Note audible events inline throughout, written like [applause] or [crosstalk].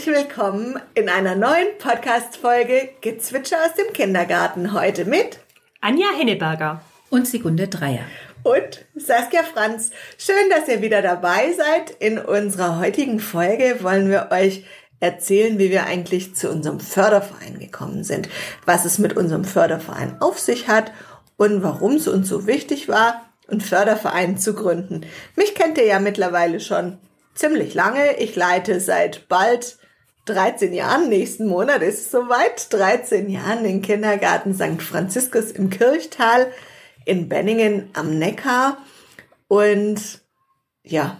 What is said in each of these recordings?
Herzlich willkommen in einer neuen Podcast-Folge Gezwitscher aus dem Kindergarten. Heute mit Anja Henneberger und Sekunde Dreier. Und Saskia Franz. Schön, dass ihr wieder dabei seid. In unserer heutigen Folge wollen wir euch erzählen, wie wir eigentlich zu unserem Förderverein gekommen sind, was es mit unserem Förderverein auf sich hat und warum es uns so wichtig war, einen Förderverein zu gründen. Mich kennt ihr ja mittlerweile schon ziemlich lange. Ich leite seit bald 13 Jahren, nächsten Monat ist es soweit, 13 Jahren den Kindergarten St. Franziskus im Kirchtal in Benningen am Neckar. Und ja,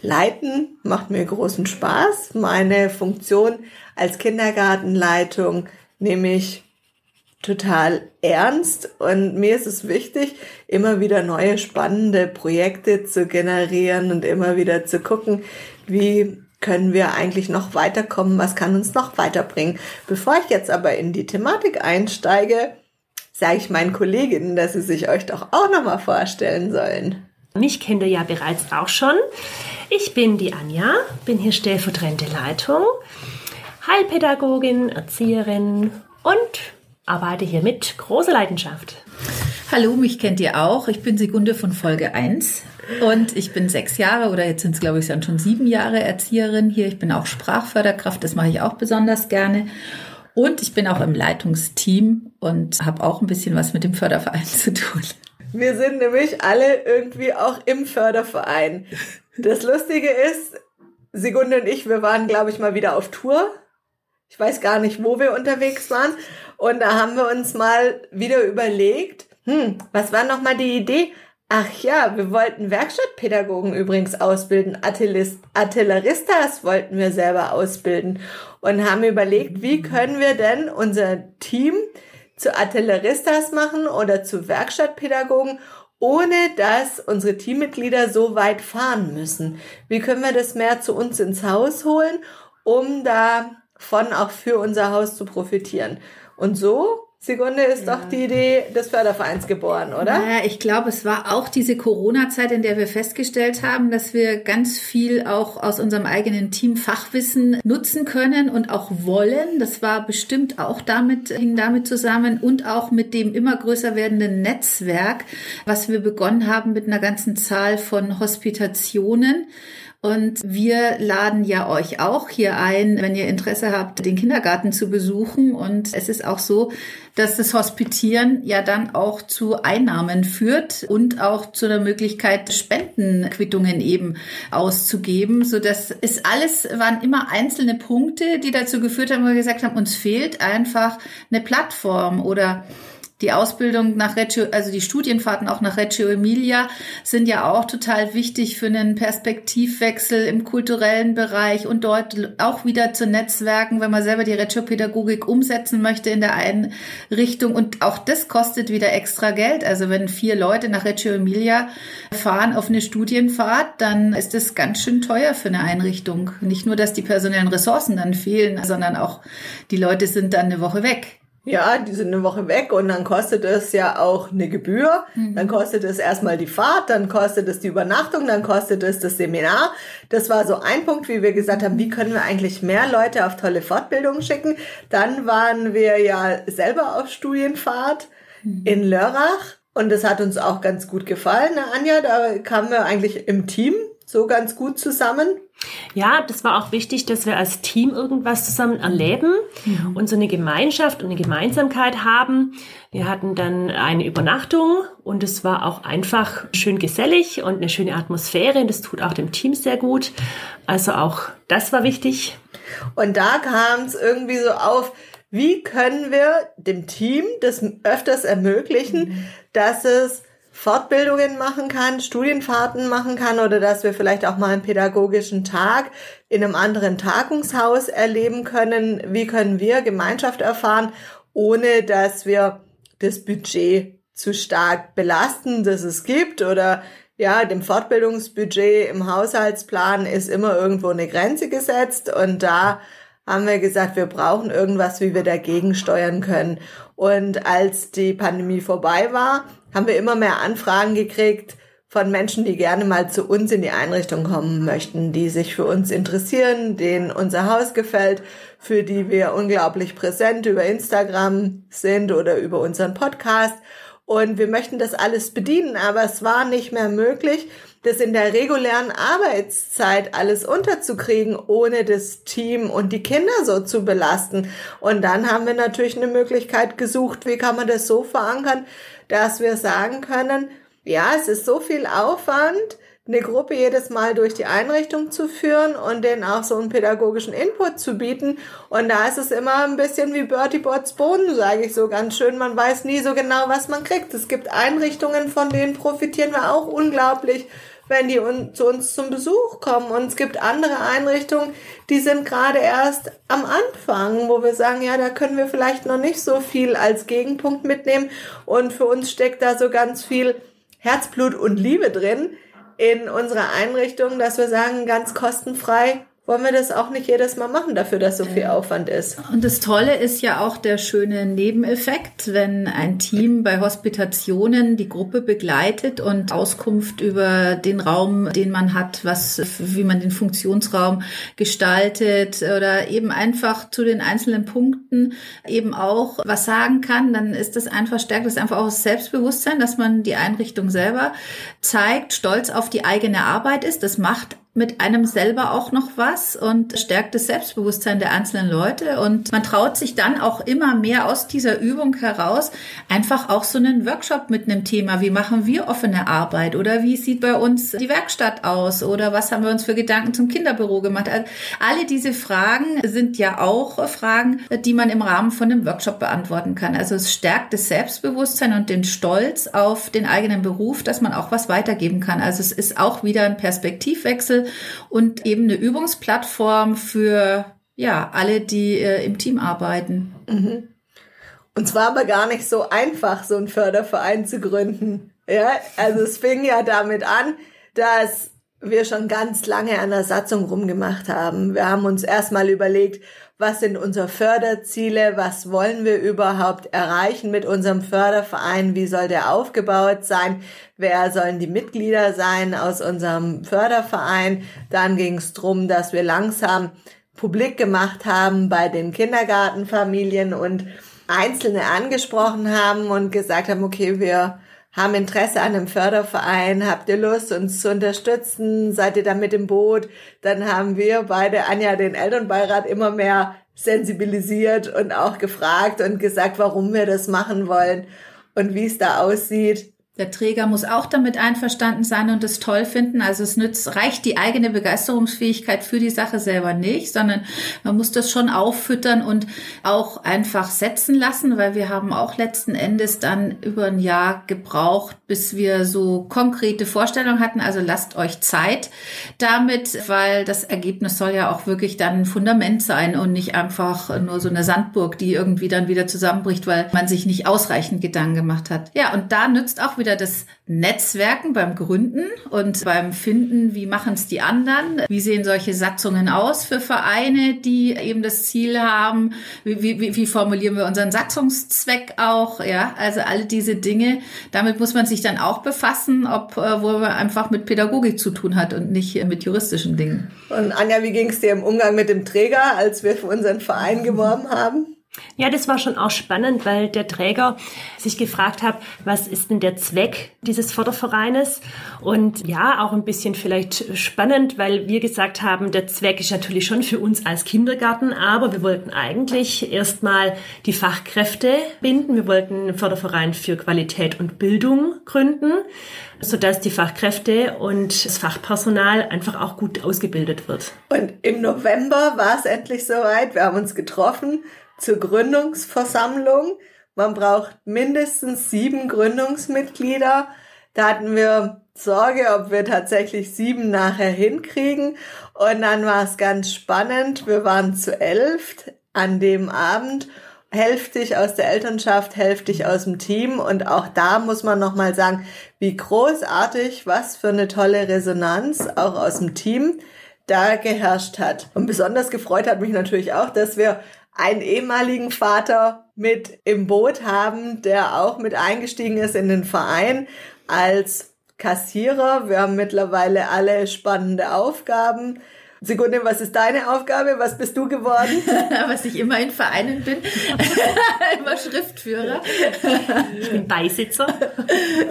leiten macht mir großen Spaß. Meine Funktion als Kindergartenleitung nehme ich total ernst und mir ist es wichtig, immer wieder neue spannende Projekte zu generieren und immer wieder zu gucken, wie können wir eigentlich noch weiterkommen, was kann uns noch weiterbringen. Bevor ich jetzt aber in die Thematik einsteige, sage ich meinen Kolleginnen, dass sie sich euch doch auch nochmal vorstellen sollen. Mich kennt ihr ja bereits auch schon. Ich bin die Anja, bin hier stellvertretende Leitung, Heilpädagogin, Erzieherin und arbeite hier mit großer Leidenschaft. Hallo, mich kennt ihr auch. Ich bin Sekunde von Folge 1 und ich bin sechs Jahre oder jetzt sind es, glaube ich, dann schon sieben Jahre Erzieherin hier. Ich bin auch Sprachförderkraft, das mache ich auch besonders gerne. Und ich bin auch im Leitungsteam und habe auch ein bisschen was mit dem Förderverein [laughs] zu tun. Wir sind nämlich alle irgendwie auch im Förderverein. Das Lustige ist, Sekunde und ich, wir waren, glaube ich, mal wieder auf Tour. Ich weiß gar nicht, wo wir unterwegs waren. Und da haben wir uns mal wieder überlegt, hm, was war nochmal die Idee? Ach ja, wir wollten Werkstattpädagogen übrigens ausbilden. Artilleristas wollten wir selber ausbilden und haben überlegt, wie können wir denn unser Team zu Artilleristas machen oder zu Werkstattpädagogen, ohne dass unsere Teammitglieder so weit fahren müssen. Wie können wir das mehr zu uns ins Haus holen, um davon auch für unser Haus zu profitieren? Und so Sekunde ist ja. doch die Idee des Fördervereins geboren, oder? Naja, ich glaube, es war auch diese Corona-Zeit, in der wir festgestellt haben, dass wir ganz viel auch aus unserem eigenen Team Fachwissen nutzen können und auch wollen. Das war bestimmt auch damit, hing damit zusammen und auch mit dem immer größer werdenden Netzwerk, was wir begonnen haben mit einer ganzen Zahl von Hospitationen. Und wir laden ja euch auch hier ein, wenn ihr Interesse habt, den Kindergarten zu besuchen. Und es ist auch so, dass das Hospitieren ja dann auch zu Einnahmen führt und auch zu der Möglichkeit, Spendenquittungen eben auszugeben. So dass es alles waren immer einzelne Punkte, die dazu geführt haben, wo wir gesagt haben, uns fehlt einfach eine Plattform oder die Ausbildung nach Reggio, also die Studienfahrten auch nach Reggio Emilia sind ja auch total wichtig für einen Perspektivwechsel im kulturellen Bereich und dort auch wieder zu Netzwerken, wenn man selber die Reggio-Pädagogik umsetzen möchte in der einen Richtung. Und auch das kostet wieder extra Geld. Also wenn vier Leute nach Reggio Emilia fahren auf eine Studienfahrt, dann ist das ganz schön teuer für eine Einrichtung. Nicht nur, dass die personellen Ressourcen dann fehlen, sondern auch die Leute sind dann eine Woche weg. Ja, die sind eine Woche weg und dann kostet es ja auch eine Gebühr. Mhm. Dann kostet es erstmal die Fahrt, dann kostet es die Übernachtung, dann kostet es das Seminar. Das war so ein Punkt, wie wir gesagt haben, wie können wir eigentlich mehr Leute auf tolle Fortbildungen schicken. Dann waren wir ja selber auf Studienfahrt mhm. in Lörrach und das hat uns auch ganz gut gefallen, ne, Anja. Da kamen wir eigentlich im Team so ganz gut zusammen. Ja, das war auch wichtig, dass wir als Team irgendwas zusammen erleben mhm. und so eine Gemeinschaft und eine Gemeinsamkeit haben. Wir hatten dann eine Übernachtung und es war auch einfach schön gesellig und eine schöne Atmosphäre. Und das tut auch dem Team sehr gut. Also auch das war wichtig. Und da kam es irgendwie so auf, wie können wir dem Team das öfters ermöglichen, mhm. dass es Fortbildungen machen kann, Studienfahrten machen kann oder dass wir vielleicht auch mal einen pädagogischen Tag in einem anderen Tagungshaus erleben können. Wie können wir Gemeinschaft erfahren, ohne dass wir das Budget zu stark belasten, das es gibt oder ja, dem Fortbildungsbudget im Haushaltsplan ist immer irgendwo eine Grenze gesetzt und da haben wir gesagt, wir brauchen irgendwas, wie wir dagegen steuern können. Und als die Pandemie vorbei war, haben wir immer mehr Anfragen gekriegt, von Menschen, die gerne mal zu uns in die Einrichtung kommen möchten, die sich für uns interessieren, denen unser Haus gefällt, für die wir unglaublich präsent über Instagram sind oder über unseren Podcast. Und wir möchten das alles bedienen, aber es war nicht mehr möglich, das in der regulären Arbeitszeit alles unterzukriegen, ohne das Team und die Kinder so zu belasten. Und dann haben wir natürlich eine Möglichkeit gesucht, wie kann man das so verankern, dass wir sagen können, ja, es ist so viel Aufwand, eine Gruppe jedes Mal durch die Einrichtung zu führen und denen auch so einen pädagogischen Input zu bieten. Und da ist es immer ein bisschen wie Bertie Bots Boden, sage ich so ganz schön. Man weiß nie so genau, was man kriegt. Es gibt Einrichtungen, von denen profitieren wir auch unglaublich, wenn die un zu uns zum Besuch kommen. Und es gibt andere Einrichtungen, die sind gerade erst am Anfang, wo wir sagen, ja, da können wir vielleicht noch nicht so viel als Gegenpunkt mitnehmen. Und für uns steckt da so ganz viel Herzblut und Liebe drin in unserer Einrichtung, dass wir sagen, ganz kostenfrei wollen wir das auch nicht jedes Mal machen dafür, dass so viel Aufwand ist. Und das Tolle ist ja auch der schöne Nebeneffekt, wenn ein Team bei Hospitationen die Gruppe begleitet und Auskunft über den Raum, den man hat, was, wie man den Funktionsraum gestaltet oder eben einfach zu den einzelnen Punkten eben auch was sagen kann, dann ist das einfach stärkt das einfach auch das Selbstbewusstsein, dass man die Einrichtung selber zeigt, stolz auf die eigene Arbeit ist. Das macht mit einem selber auch noch was und stärkt das Selbstbewusstsein der einzelnen Leute. Und man traut sich dann auch immer mehr aus dieser Übung heraus einfach auch so einen Workshop mit einem Thema. Wie machen wir offene Arbeit? Oder wie sieht bei uns die Werkstatt aus? Oder was haben wir uns für Gedanken zum Kinderbüro gemacht? Also alle diese Fragen sind ja auch Fragen, die man im Rahmen von einem Workshop beantworten kann. Also es stärkt das Selbstbewusstsein und den Stolz auf den eigenen Beruf, dass man auch was weitergeben kann. Also es ist auch wieder ein Perspektivwechsel und eben eine Übungsplattform für ja alle, die äh, im Team arbeiten. Mhm. Und zwar aber gar nicht so einfach, so einen Förderverein zu gründen. Ja, also es fing ja damit an, dass wir schon ganz lange an der Satzung rumgemacht haben. Wir haben uns erstmal überlegt, was sind unsere Förderziele, was wollen wir überhaupt erreichen mit unserem Förderverein, wie soll der aufgebaut sein, wer sollen die Mitglieder sein aus unserem Förderverein. Dann ging es darum, dass wir langsam publik gemacht haben bei den Kindergartenfamilien und Einzelne angesprochen haben und gesagt haben, okay, wir haben Interesse an einem Förderverein, habt ihr Lust, uns zu unterstützen, seid ihr da mit im Boot? Dann haben wir beide, Anja, den Elternbeirat immer mehr sensibilisiert und auch gefragt und gesagt, warum wir das machen wollen und wie es da aussieht. Der Träger muss auch damit einverstanden sein und es toll finden. Also es nützt, reicht die eigene Begeisterungsfähigkeit für die Sache selber nicht, sondern man muss das schon auffüttern und auch einfach setzen lassen, weil wir haben auch letzten Endes dann über ein Jahr gebraucht, bis wir so konkrete Vorstellungen hatten. Also lasst euch Zeit damit, weil das Ergebnis soll ja auch wirklich dann ein Fundament sein und nicht einfach nur so eine Sandburg, die irgendwie dann wieder zusammenbricht, weil man sich nicht ausreichend Gedanken gemacht hat. Ja, und da nützt auch wieder wieder das Netzwerken beim Gründen und beim Finden, wie machen es die anderen, wie sehen solche Satzungen aus für Vereine, die eben das Ziel haben, wie, wie, wie formulieren wir unseren Satzungszweck auch, ja, also alle diese Dinge, damit muss man sich dann auch befassen, ob äh, wo man einfach mit Pädagogik zu tun hat und nicht mit juristischen Dingen. Und Anja, wie ging es dir im Umgang mit dem Träger, als wir für unseren Verein geworben haben? Ja, das war schon auch spannend, weil der Träger sich gefragt hat, was ist denn der Zweck dieses Fördervereines? Und ja, auch ein bisschen vielleicht spannend, weil wir gesagt haben, der Zweck ist natürlich schon für uns als Kindergarten, aber wir wollten eigentlich erstmal die Fachkräfte binden. Wir wollten einen Förderverein für Qualität und Bildung gründen, sodass die Fachkräfte und das Fachpersonal einfach auch gut ausgebildet wird. Und im November war es endlich soweit. Wir haben uns getroffen zur Gründungsversammlung. Man braucht mindestens sieben Gründungsmitglieder. Da hatten wir Sorge, ob wir tatsächlich sieben nachher hinkriegen. Und dann war es ganz spannend. Wir waren zu elf an dem Abend. Hälftig aus der Elternschaft, hälftig aus dem Team. Und auch da muss man nochmal sagen, wie großartig, was für eine tolle Resonanz auch aus dem Team da geherrscht hat. Und besonders gefreut hat mich natürlich auch, dass wir einen ehemaligen Vater mit im Boot haben, der auch mit eingestiegen ist in den Verein als Kassierer. Wir haben mittlerweile alle spannende Aufgaben. Sigunde, was ist deine Aufgabe? Was bist du geworden? [laughs] was ich immer in Vereinen bin. [laughs] immer Schriftführer. Ich bin Beisitzer.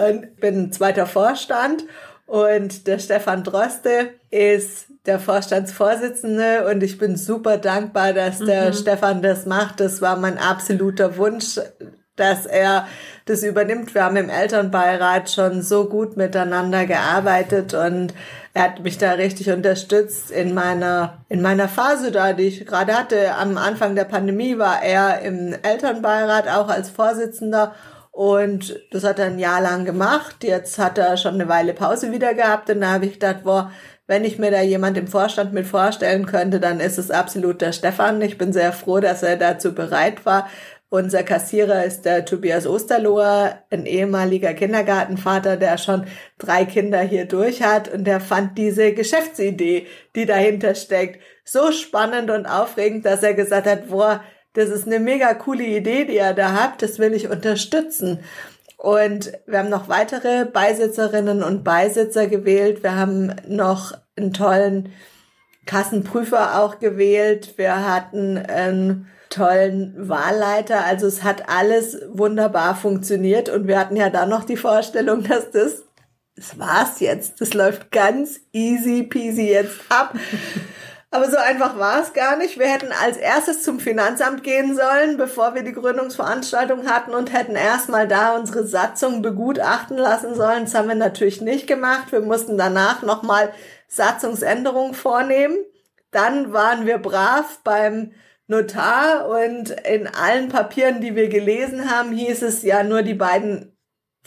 Und bin zweiter Vorstand. Und der Stefan Droste ist der Vorstandsvorsitzende und ich bin super dankbar, dass der mhm. Stefan das macht. Das war mein absoluter Wunsch, dass er das übernimmt. Wir haben im Elternbeirat schon so gut miteinander gearbeitet und er hat mich da richtig unterstützt in meiner, in meiner Phase da, die ich gerade hatte. Am Anfang der Pandemie war er im Elternbeirat auch als Vorsitzender und das hat er ein Jahr lang gemacht. Jetzt hat er schon eine Weile Pause wieder gehabt und da habe ich gedacht, boah, wenn ich mir da jemand im Vorstand mit vorstellen könnte, dann ist es absolut der Stefan. Ich bin sehr froh, dass er dazu bereit war, unser Kassierer ist der Tobias Osterloher, ein ehemaliger Kindergartenvater, der schon drei Kinder hier durch hat und der fand diese Geschäftsidee, die dahinter steckt, so spannend und aufregend, dass er gesagt hat, boah, das ist eine mega coole Idee, die er da hat, das will ich unterstützen. Und wir haben noch weitere Beisitzerinnen und Beisitzer gewählt. Wir haben noch einen tollen Kassenprüfer auch gewählt. Wir hatten einen tollen Wahlleiter. Also es hat alles wunderbar funktioniert und wir hatten ja dann noch die Vorstellung, dass das, das war's jetzt. Das läuft ganz easy peasy jetzt ab. Aber so einfach war es gar nicht. Wir hätten als erstes zum Finanzamt gehen sollen, bevor wir die Gründungsveranstaltung hatten und hätten erstmal da unsere Satzung begutachten lassen sollen. Das haben wir natürlich nicht gemacht. Wir mussten danach nochmal Satzungsänderungen vornehmen. Dann waren wir brav beim Notar und in allen Papieren, die wir gelesen haben, hieß es ja nur die beiden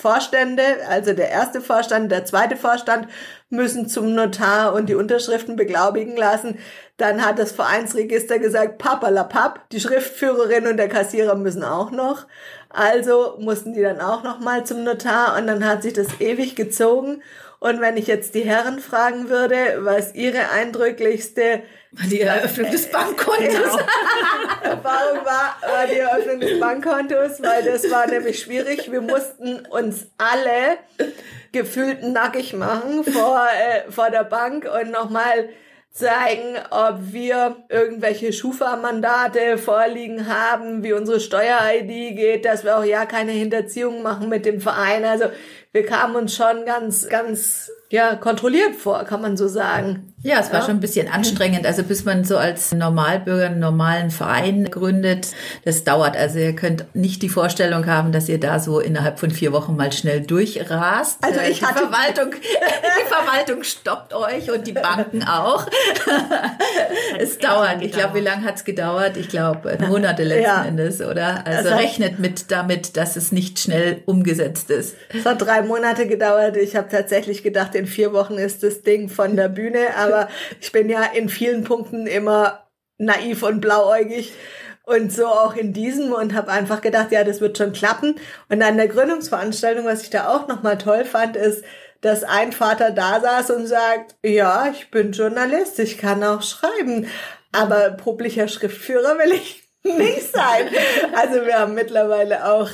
Vorstände, also der erste Vorstand, der zweite Vorstand müssen zum Notar und die Unterschriften beglaubigen lassen. Dann hat das Vereinsregister gesagt, papalapap, die Schriftführerin und der Kassierer müssen auch noch. Also mussten die dann auch noch mal zum Notar und dann hat sich das ewig gezogen. Und wenn ich jetzt die Herren fragen würde, was ihre eindrücklichste die Eröffnung des Bankkontos. Genau. [laughs] Erfahrung war, war die Eröffnung des Bankkontos, weil das war nämlich schwierig. Wir mussten uns alle gefühlt nackig machen vor, äh, vor der Bank und nochmal zeigen, ob wir irgendwelche Schufa-Mandate vorliegen haben, wie unsere Steuer-ID geht, dass wir auch ja keine Hinterziehung machen mit dem Verein. Also wir kamen uns schon ganz, ganz ja, kontrolliert vor, kann man so sagen. Ja, es war ja. schon ein bisschen anstrengend. Also bis man so als Normalbürger einen normalen Verein gründet, das dauert. Also ihr könnt nicht die Vorstellung haben, dass ihr da so innerhalb von vier Wochen mal schnell durchrast. Also ich die hatte Verwaltung, [laughs] die Verwaltung stoppt euch und die Banken auch. [laughs] es dauert. Ich glaube, wie lange hat's gedauert? Ich glaube, Monate letzten ja. Endes, oder? Also hat, rechnet mit damit, dass es nicht schnell umgesetzt ist. Es hat drei Monate gedauert. Ich habe tatsächlich gedacht, in vier Wochen ist das Ding von der Bühne. Aber ich bin ja in vielen Punkten immer naiv und blauäugig. Und so auch in diesem und habe einfach gedacht, ja, das wird schon klappen. Und an der Gründungsveranstaltung, was ich da auch nochmal toll fand, ist, dass ein Vater da saß und sagt, ja, ich bin Journalist, ich kann auch schreiben, aber publicher Schriftführer will ich [laughs] nicht sein. Also wir haben mittlerweile auch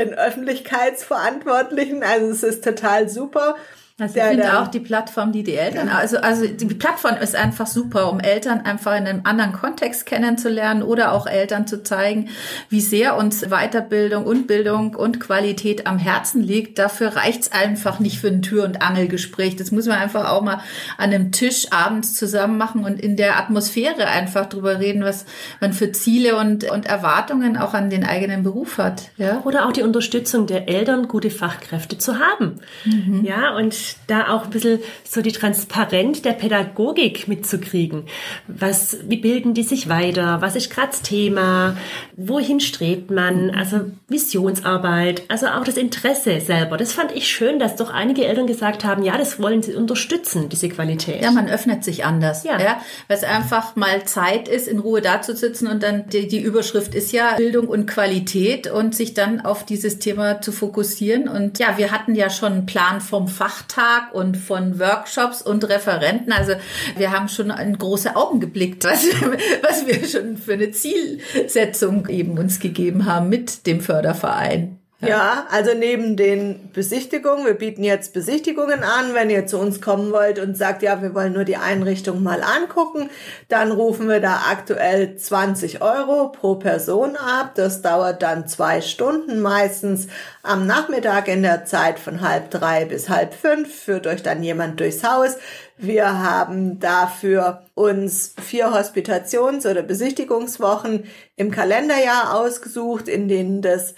einen Öffentlichkeitsverantwortlichen, also es ist total super. Also ich finde auch die Plattform, die die Eltern, also, also die Plattform ist einfach super, um Eltern einfach in einem anderen Kontext kennenzulernen oder auch Eltern zu zeigen, wie sehr uns Weiterbildung und Bildung und Qualität am Herzen liegt. Dafür reicht's einfach nicht für ein Tür- und Angelgespräch. Das muss man einfach auch mal an einem Tisch abends zusammen machen und in der Atmosphäre einfach drüber reden, was man für Ziele und, und Erwartungen auch an den eigenen Beruf hat. Ja? Oder auch die Unterstützung der Eltern, gute Fachkräfte zu haben. Mhm. Ja, und da auch ein bisschen so die Transparenz der Pädagogik mitzukriegen. Was, wie bilden die sich weiter? Was ist gerade das Thema? Wohin strebt man? Also Visionsarbeit, also auch das Interesse selber. Das fand ich schön, dass doch einige Eltern gesagt haben, ja, das wollen sie unterstützen, diese Qualität. Ja, man öffnet sich anders. Ja. ja weil es einfach mal Zeit ist, in Ruhe dazusitzen und dann die, die Überschrift ist ja Bildung und Qualität und sich dann auf dieses Thema zu fokussieren. Und ja, wir hatten ja schon einen Plan vom Fachtag Tag und von Workshops und Referenten. Also wir haben schon in große Augen geblickt, was, [laughs] was wir schon für eine Zielsetzung eben uns gegeben haben mit dem Förderverein. Ja. ja, also neben den Besichtigungen, wir bieten jetzt Besichtigungen an, wenn ihr zu uns kommen wollt und sagt, ja, wir wollen nur die Einrichtung mal angucken, dann rufen wir da aktuell 20 Euro pro Person ab. Das dauert dann zwei Stunden, meistens am Nachmittag in der Zeit von halb drei bis halb fünf, führt euch dann jemand durchs Haus. Wir haben dafür uns vier Hospitations- oder Besichtigungswochen im Kalenderjahr ausgesucht, in denen das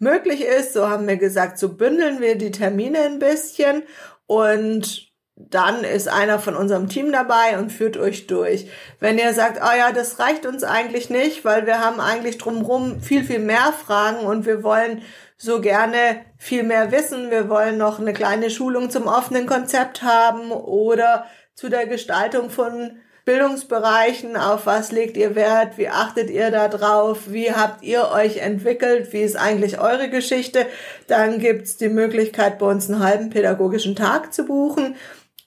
möglich ist. So haben wir gesagt, so bündeln wir die Termine ein bisschen und dann ist einer von unserem Team dabei und führt euch durch. Wenn ihr sagt, oh ja, das reicht uns eigentlich nicht, weil wir haben eigentlich drumherum viel, viel mehr Fragen und wir wollen so gerne viel mehr wissen. Wir wollen noch eine kleine Schulung zum offenen Konzept haben oder zu der Gestaltung von Bildungsbereichen, auf was legt ihr Wert, wie achtet ihr da drauf, wie habt ihr euch entwickelt, wie ist eigentlich eure Geschichte, dann gibt's die Möglichkeit, bei uns einen halben pädagogischen Tag zu buchen.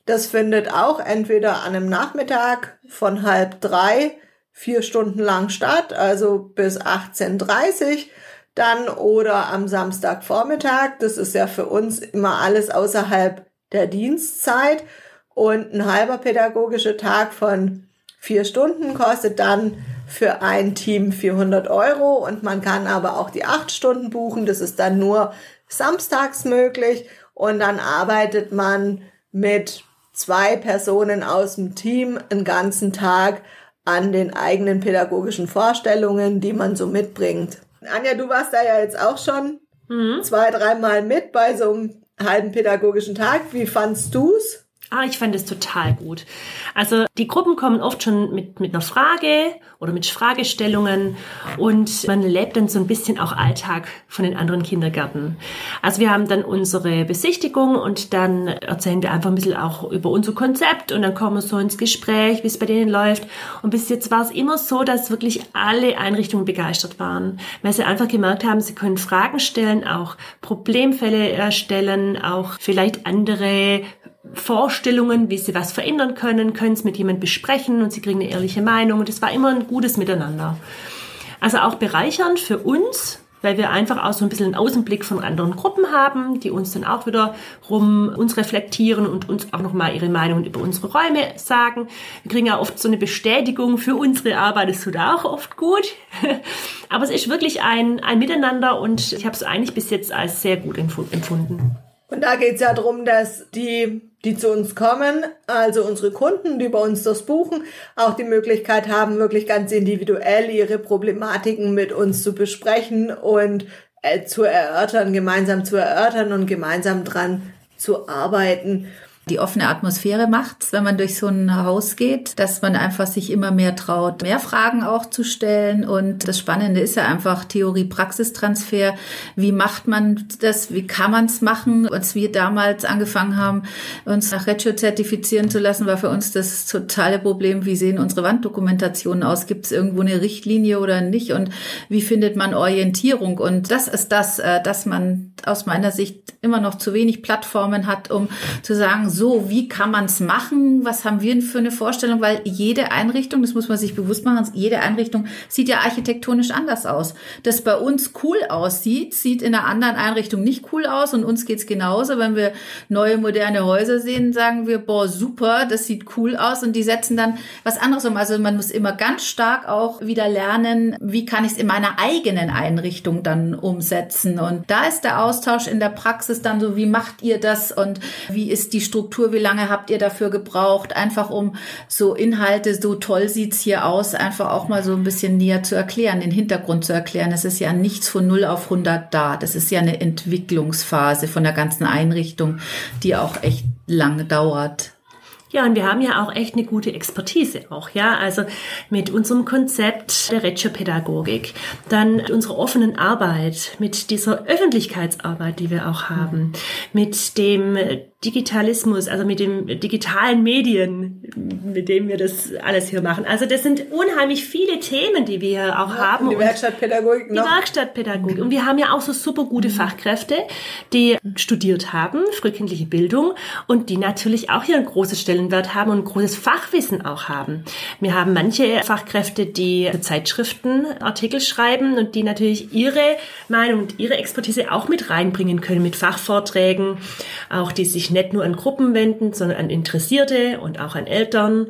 Das findet auch entweder an einem Nachmittag von halb drei, vier Stunden lang statt, also bis 18.30 dann oder am Samstagvormittag. Das ist ja für uns immer alles außerhalb der Dienstzeit. Und ein halber pädagogischer Tag von vier Stunden kostet dann für ein Team 400 Euro und man kann aber auch die acht Stunden buchen. Das ist dann nur samstags möglich und dann arbeitet man mit zwei Personen aus dem Team einen ganzen Tag an den eigenen pädagogischen Vorstellungen, die man so mitbringt. Anja, du warst da ja jetzt auch schon mhm. zwei, dreimal mit bei so einem halben pädagogischen Tag. Wie fandst du's? Ah, ich fand es total gut. Also die Gruppen kommen oft schon mit, mit einer Frage oder mit Fragestellungen und man lebt dann so ein bisschen auch Alltag von den anderen Kindergärten. Also wir haben dann unsere Besichtigung und dann erzählen wir einfach ein bisschen auch über unser Konzept und dann kommen wir so ins Gespräch, wie es bei denen läuft. Und bis jetzt war es immer so, dass wirklich alle Einrichtungen begeistert waren, weil sie einfach gemerkt haben, sie können Fragen stellen, auch Problemfälle erstellen, auch vielleicht andere Vorstellungen, wie sie was verändern können, können es mit jemandem besprechen und sie kriegen eine ehrliche Meinung und es war immer ein gutes Miteinander. Also auch bereichernd für uns, weil wir einfach auch so ein bisschen einen Außenblick von anderen Gruppen haben, die uns dann auch wieder rum uns reflektieren und uns auch nochmal ihre Meinung über unsere Räume sagen. Wir kriegen ja oft so eine Bestätigung für unsere Arbeit, das tut auch oft gut. [laughs] Aber es ist wirklich ein, ein Miteinander und ich habe es eigentlich bis jetzt als sehr gut empfunden. Und da geht es ja darum, dass die die zu uns kommen, also unsere Kunden, die bei uns das buchen, auch die Möglichkeit haben, wirklich ganz individuell ihre Problematiken mit uns zu besprechen und äh, zu erörtern, gemeinsam zu erörtern und gemeinsam dran zu arbeiten die offene Atmosphäre macht, wenn man durch so ein Haus geht, dass man einfach sich immer mehr traut, mehr Fragen auch zu stellen. Und das Spannende ist ja einfach Theorie-Praxistransfer. Wie macht man das? Wie kann man es machen? Als wir damals angefangen haben, uns nach Reggio zertifizieren zu lassen, war für uns das totale Problem. Wie sehen unsere Wanddokumentationen aus? Gibt es irgendwo eine Richtlinie oder nicht? Und wie findet man Orientierung? Und das ist das, äh, dass man aus meiner Sicht immer noch zu wenig Plattformen hat, um zu sagen, so, wie kann man es machen? Was haben wir für eine Vorstellung? Weil jede Einrichtung, das muss man sich bewusst machen, jede Einrichtung sieht ja architektonisch anders aus. Das bei uns cool aussieht, sieht in einer anderen Einrichtung nicht cool aus und uns geht's genauso. Wenn wir neue, moderne Häuser sehen, sagen wir, boah, super, das sieht cool aus und die setzen dann was anderes um. Also man muss immer ganz stark auch wieder lernen, wie kann ich es in meiner eigenen Einrichtung dann umsetzen. Und da ist der Austausch in der Praxis dann so, wie macht ihr das und wie ist die Struktur Struktur, wie lange habt ihr dafür gebraucht? Einfach um so Inhalte, so toll sieht's hier aus, einfach auch mal so ein bisschen näher zu erklären, den Hintergrund zu erklären. Es ist ja nichts von 0 auf 100 da. Das ist ja eine Entwicklungsphase von der ganzen Einrichtung, die auch echt lange dauert. Ja, und wir haben ja auch echt eine gute Expertise auch, ja. Also mit unserem Konzept der Reggio-Pädagogik, dann unserer offenen Arbeit, mit dieser Öffentlichkeitsarbeit, die wir auch haben, mit dem Digitalismus, also mit dem digitalen Medien, mit dem wir das alles hier machen. Also das sind unheimlich viele Themen, die wir hier auch ja, haben. Die Werkstattpädagogik noch. Die Werkstattpädagogik. Und wir haben ja auch so super gute mhm. Fachkräfte, die studiert haben, frühkindliche Bildung und die natürlich auch hier ein großes Stellenwert haben und ein großes Fachwissen auch haben. Wir haben manche Fachkräfte, die Zeitschriften Artikel schreiben und die natürlich ihre Meinung und ihre Expertise auch mit reinbringen können mit Fachvorträgen, auch die sich nicht nur an Gruppen wenden, sondern an Interessierte und auch an Eltern.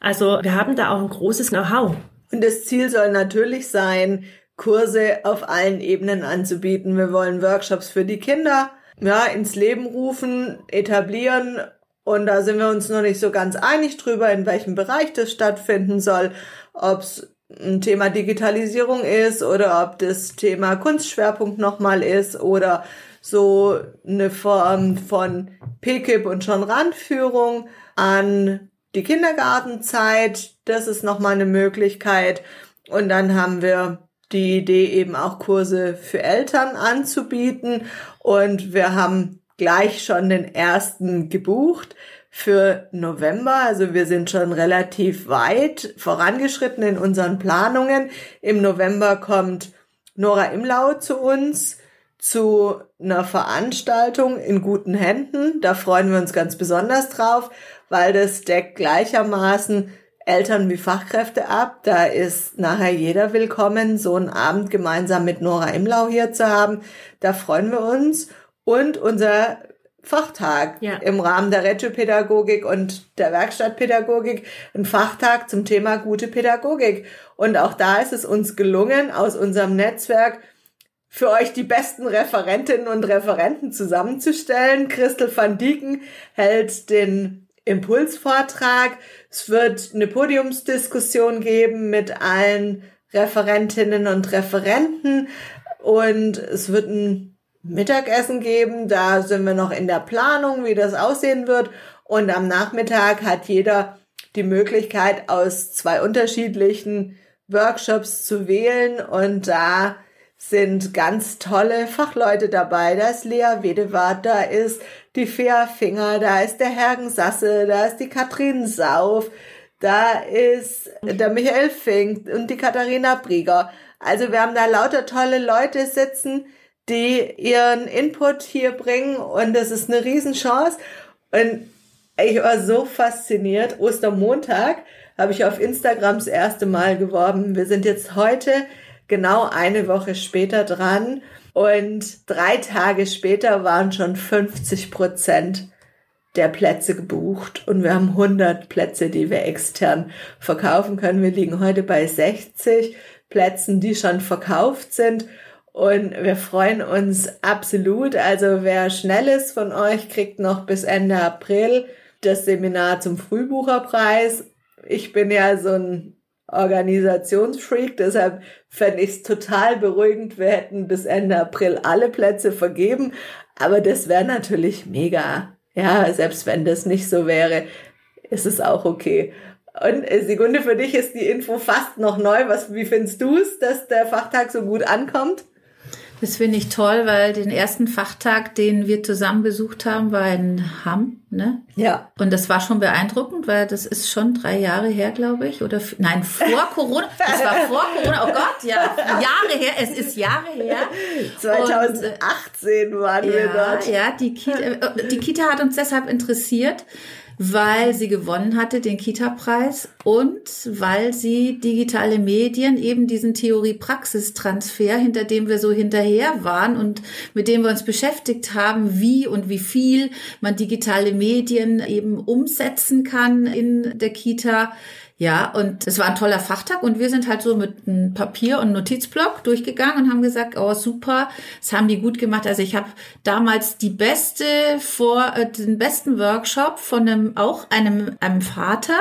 Also wir haben da auch ein großes Know-how. Und das Ziel soll natürlich sein, Kurse auf allen Ebenen anzubieten. Wir wollen Workshops für die Kinder ja, ins Leben rufen, etablieren. Und da sind wir uns noch nicht so ganz einig drüber, in welchem Bereich das stattfinden soll. Ob es ein Thema Digitalisierung ist oder ob das Thema Kunstschwerpunkt nochmal ist oder so eine Form von PKIP und schon Randführung an die Kindergartenzeit. Das ist nochmal eine Möglichkeit. Und dann haben wir die Idee, eben auch Kurse für Eltern anzubieten. Und wir haben gleich schon den ersten gebucht für November. Also wir sind schon relativ weit vorangeschritten in unseren Planungen. Im November kommt Nora Imlau zu uns zu einer Veranstaltung in guten Händen. Da freuen wir uns ganz besonders drauf, weil das deckt gleichermaßen Eltern wie Fachkräfte ab. Da ist nachher jeder willkommen, so einen Abend gemeinsam mit Nora Imlau hier zu haben. Da freuen wir uns. Und unser Fachtag ja. im Rahmen der Regiopädagogik und der Werkstattpädagogik, ein Fachtag zum Thema gute Pädagogik. Und auch da ist es uns gelungen, aus unserem Netzwerk für euch die besten Referentinnen und Referenten zusammenzustellen. Christel van Dieken hält den Impulsvortrag. Es wird eine Podiumsdiskussion geben mit allen Referentinnen und Referenten und es wird ein Mittagessen geben. Da sind wir noch in der Planung, wie das aussehen wird. Und am Nachmittag hat jeder die Möglichkeit, aus zwei unterschiedlichen Workshops zu wählen und da sind ganz tolle Fachleute dabei. Da ist Lea Wedewart, da ist die Fea Finger, da ist der Hergen Sasse, da ist die Katrin Sauf, da ist der Michael Fink und die Katharina Brieger. Also wir haben da lauter tolle Leute sitzen, die ihren Input hier bringen und das ist eine Riesenchance. Und ich war so fasziniert. Ostermontag habe ich auf Instagram das erste Mal geworben. Wir sind jetzt heute genau eine Woche später dran und drei Tage später waren schon 50 Prozent der Plätze gebucht und wir haben 100 Plätze, die wir extern verkaufen können. Wir liegen heute bei 60 Plätzen, die schon verkauft sind und wir freuen uns absolut. Also wer schnell ist von euch, kriegt noch bis Ende April das Seminar zum Frühbucherpreis. Ich bin ja so ein Organisationsfreak, deshalb fände ich es total beruhigend, wir hätten bis Ende April alle Plätze vergeben, aber das wäre natürlich mega. Ja, selbst wenn das nicht so wäre, ist es auch okay. Und äh, Sekunde, für dich ist die Info fast noch neu. Was, wie findest du es, dass der Fachtag so gut ankommt? Das finde ich toll, weil den ersten Fachtag, den wir zusammen besucht haben, war in Hamm, ne? Ja. Und das war schon beeindruckend, weil das ist schon drei Jahre her, glaube ich, oder nein, vor Corona. Das war vor Corona. Oh Gott, ja, Jahre her. Es ist Jahre her. 2018 Und, waren wir ja, dort. Ja, die Kita, äh, die Kita hat uns deshalb interessiert, weil sie gewonnen hatte, den Kita-Preis und weil sie digitale Medien eben diesen Theorie-Praxistransfer, hinter dem wir so hinterher waren und mit dem wir uns beschäftigt haben, wie und wie viel man digitale Medien eben umsetzen kann in der Kita, ja, und es war ein toller Fachtag und wir sind halt so mit einem Papier und Notizblock durchgegangen und haben gesagt, oh super, das haben die gut gemacht. Also ich habe damals die beste vor äh, den besten Workshop von einem auch einem einem Vater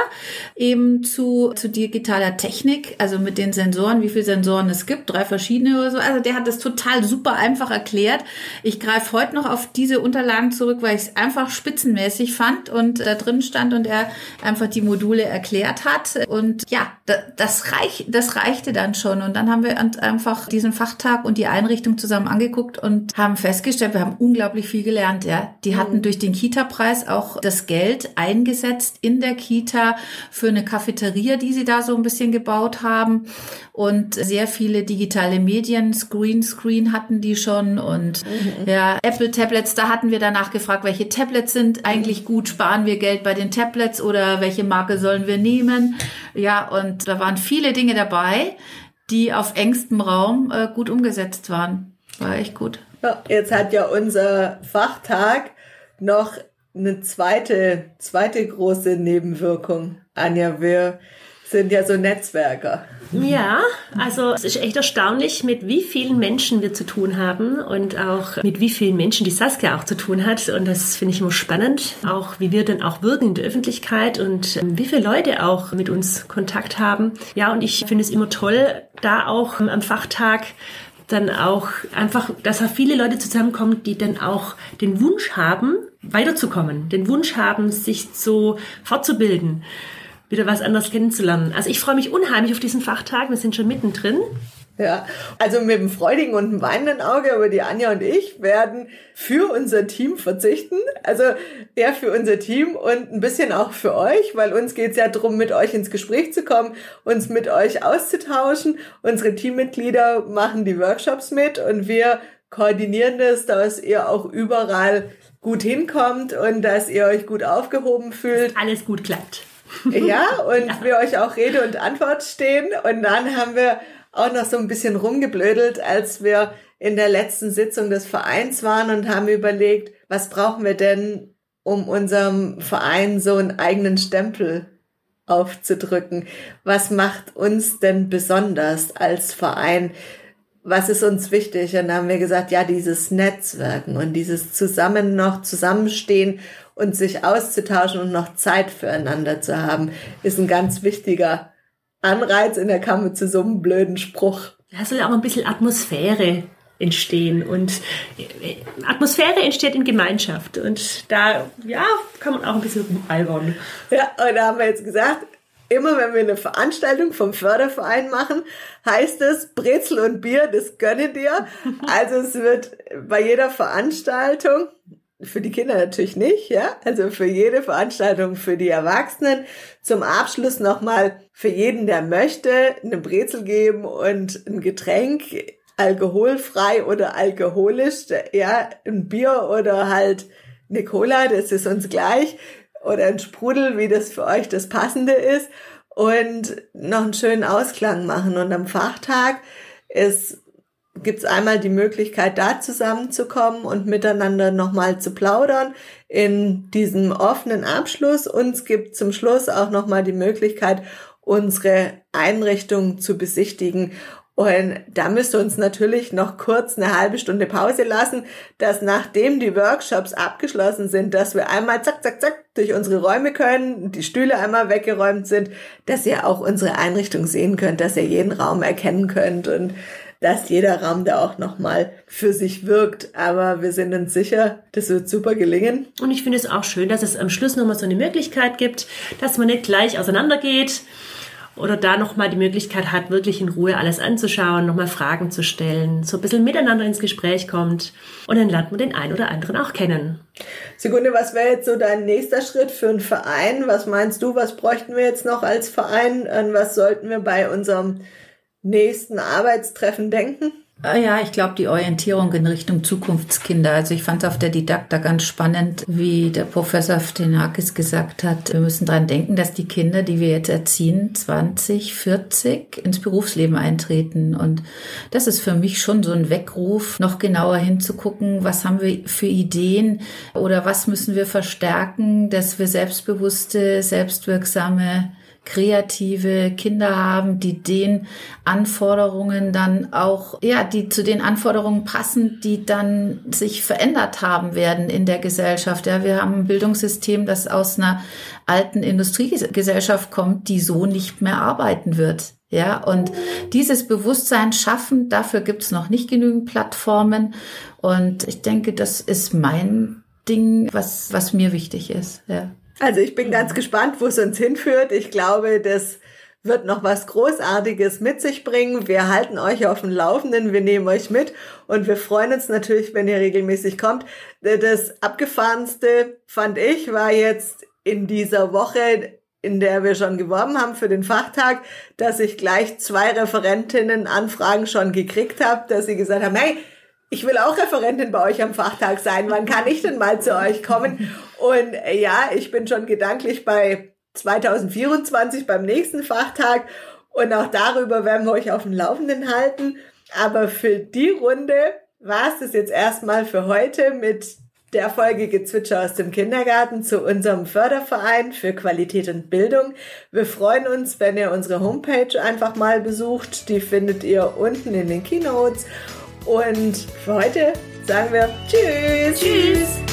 eben zu zu digitaler Technik, also mit den Sensoren, wie viele Sensoren es gibt, drei verschiedene oder so. Also der hat das total super einfach erklärt. Ich greife heute noch auf diese Unterlagen zurück, weil ich es einfach spitzenmäßig fand und da drin stand und er einfach die Module erklärt hat. Hat. Und ja, das, reich, das reichte dann schon. Und dann haben wir einfach diesen Fachtag und die Einrichtung zusammen angeguckt und haben festgestellt, wir haben unglaublich viel gelernt. Ja, Die hatten mhm. durch den Kita-Preis auch das Geld eingesetzt in der Kita für eine Cafeteria, die sie da so ein bisschen gebaut haben. Und sehr viele digitale Medien, Screen Screen hatten die schon. Und mhm. ja, Apple Tablets, da hatten wir danach gefragt, welche Tablets sind eigentlich gut, sparen wir Geld bei den Tablets oder welche Marke sollen wir nehmen? Ja, und da waren viele Dinge dabei, die auf engstem Raum äh, gut umgesetzt waren. War echt gut. Ja, jetzt hat ja unser Fachtag noch eine zweite, zweite große Nebenwirkung. Anja, wir sind ja so Netzwerker. Ja, also es ist echt erstaunlich, mit wie vielen Menschen wir zu tun haben und auch mit wie vielen Menschen die Saskia auch zu tun hat. Und das finde ich immer spannend, auch wie wir dann auch wirken in der Öffentlichkeit und ähm, wie viele Leute auch mit uns Kontakt haben. Ja, und ich finde es immer toll, da auch am Fachtag dann auch einfach, dass da viele Leute zusammenkommen, die dann auch den Wunsch haben, weiterzukommen, den Wunsch haben, sich so fortzubilden wieder was anderes kennenzulernen. Also ich freue mich unheimlich auf diesen Fachtag. Wir sind schon mittendrin. Ja, also mit dem freudigen und dem weinenden Auge, aber die Anja und ich werden für unser Team verzichten. Also eher für unser Team und ein bisschen auch für euch, weil uns geht's ja darum, mit euch ins Gespräch zu kommen, uns mit euch auszutauschen. Unsere Teammitglieder machen die Workshops mit und wir koordinieren das, dass ihr auch überall gut hinkommt und dass ihr euch gut aufgehoben fühlt. Alles gut klappt. Ja, [laughs] und ja. wir euch auch Rede und Antwort stehen. Und dann haben wir auch noch so ein bisschen rumgeblödelt, als wir in der letzten Sitzung des Vereins waren und haben überlegt, was brauchen wir denn, um unserem Verein so einen eigenen Stempel aufzudrücken? Was macht uns denn besonders als Verein? Was ist uns wichtig? Und dann haben wir gesagt, ja, dieses Netzwerken und dieses Zusammen noch zusammenstehen und sich auszutauschen und noch Zeit füreinander zu haben, ist ein ganz wichtiger Anreiz in der Kammer zu so einem blöden Spruch. Da soll auch ein bisschen Atmosphäre entstehen und äh, Atmosphäre entsteht in Gemeinschaft und da ja kann man auch ein bisschen rumalbern. Ja, und da haben wir jetzt gesagt, immer wenn wir eine Veranstaltung vom Förderverein machen, heißt es Brezel und Bier, das gönne dir. Also es wird bei jeder Veranstaltung für die Kinder natürlich nicht, ja. Also für jede Veranstaltung für die Erwachsenen. Zum Abschluss nochmal für jeden, der möchte, eine Brezel geben und ein Getränk, alkoholfrei oder alkoholisch, ja, ein Bier oder halt eine Cola, das ist uns gleich, oder ein Sprudel, wie das für euch das Passende ist und noch einen schönen Ausklang machen. Und am Fachtag ist gibt es einmal die Möglichkeit, da zusammenzukommen und miteinander nochmal zu plaudern in diesem offenen Abschluss. Uns gibt zum Schluss auch nochmal die Möglichkeit, unsere Einrichtung zu besichtigen. Und da müsst ihr uns natürlich noch kurz eine halbe Stunde Pause lassen, dass nachdem die Workshops abgeschlossen sind, dass wir einmal zack, zack, zack durch unsere Räume können, die Stühle einmal weggeräumt sind, dass ihr auch unsere Einrichtung sehen könnt, dass ihr jeden Raum erkennen könnt und dass jeder Raum da auch nochmal für sich wirkt. Aber wir sind uns sicher, das wird super gelingen. Und ich finde es auch schön, dass es am Schluss nochmal so eine Möglichkeit gibt, dass man nicht gleich auseinandergeht oder da nochmal die Möglichkeit hat, wirklich in Ruhe alles anzuschauen, nochmal Fragen zu stellen, so ein bisschen miteinander ins Gespräch kommt und dann lernt man den einen oder anderen auch kennen. Sekunde, was wäre jetzt so dein nächster Schritt für einen Verein? Was meinst du, was bräuchten wir jetzt noch als Verein? An was sollten wir bei unserem nächsten Arbeitstreffen denken? Ah ja, ich glaube, die Orientierung in Richtung Zukunftskinder. Also ich fand es auf der Didakta ganz spannend, wie der Professor Ftenakis gesagt hat, wir müssen dran denken, dass die Kinder, die wir jetzt erziehen, 20, 40 ins Berufsleben eintreten. Und das ist für mich schon so ein Weckruf, noch genauer hinzugucken, was haben wir für Ideen oder was müssen wir verstärken, dass wir selbstbewusste, selbstwirksame kreative Kinder haben, die den Anforderungen dann auch, ja, die zu den Anforderungen passen, die dann sich verändert haben werden in der Gesellschaft. Ja, wir haben ein Bildungssystem, das aus einer alten Industriegesellschaft kommt, die so nicht mehr arbeiten wird. Ja, und dieses Bewusstsein schaffen, dafür gibt's noch nicht genügend Plattformen. Und ich denke, das ist mein Ding, was, was mir wichtig ist. Ja. Also ich bin ganz gespannt, wo es uns hinführt. Ich glaube, das wird noch was Großartiges mit sich bringen. Wir halten euch auf dem Laufenden, wir nehmen euch mit und wir freuen uns natürlich, wenn ihr regelmäßig kommt. Das abgefahrenste fand ich war jetzt in dieser Woche, in der wir schon geworben haben für den Fachtag, dass ich gleich zwei Referentinnen Anfragen schon gekriegt habe, dass sie gesagt haben, hey, ich will auch Referentin bei euch am Fachtag sein. Wann kann ich denn mal zu euch kommen? Und ja, ich bin schon gedanklich bei 2024 beim nächsten Fachtag und auch darüber werden wir euch auf dem Laufenden halten. Aber für die Runde war es das jetzt erstmal für heute mit der Folge Gezwitscher aus dem Kindergarten zu unserem Förderverein für Qualität und Bildung. Wir freuen uns, wenn ihr unsere Homepage einfach mal besucht. Die findet ihr unten in den Keynotes. Und für heute sagen wir Tschüss. Tschüss.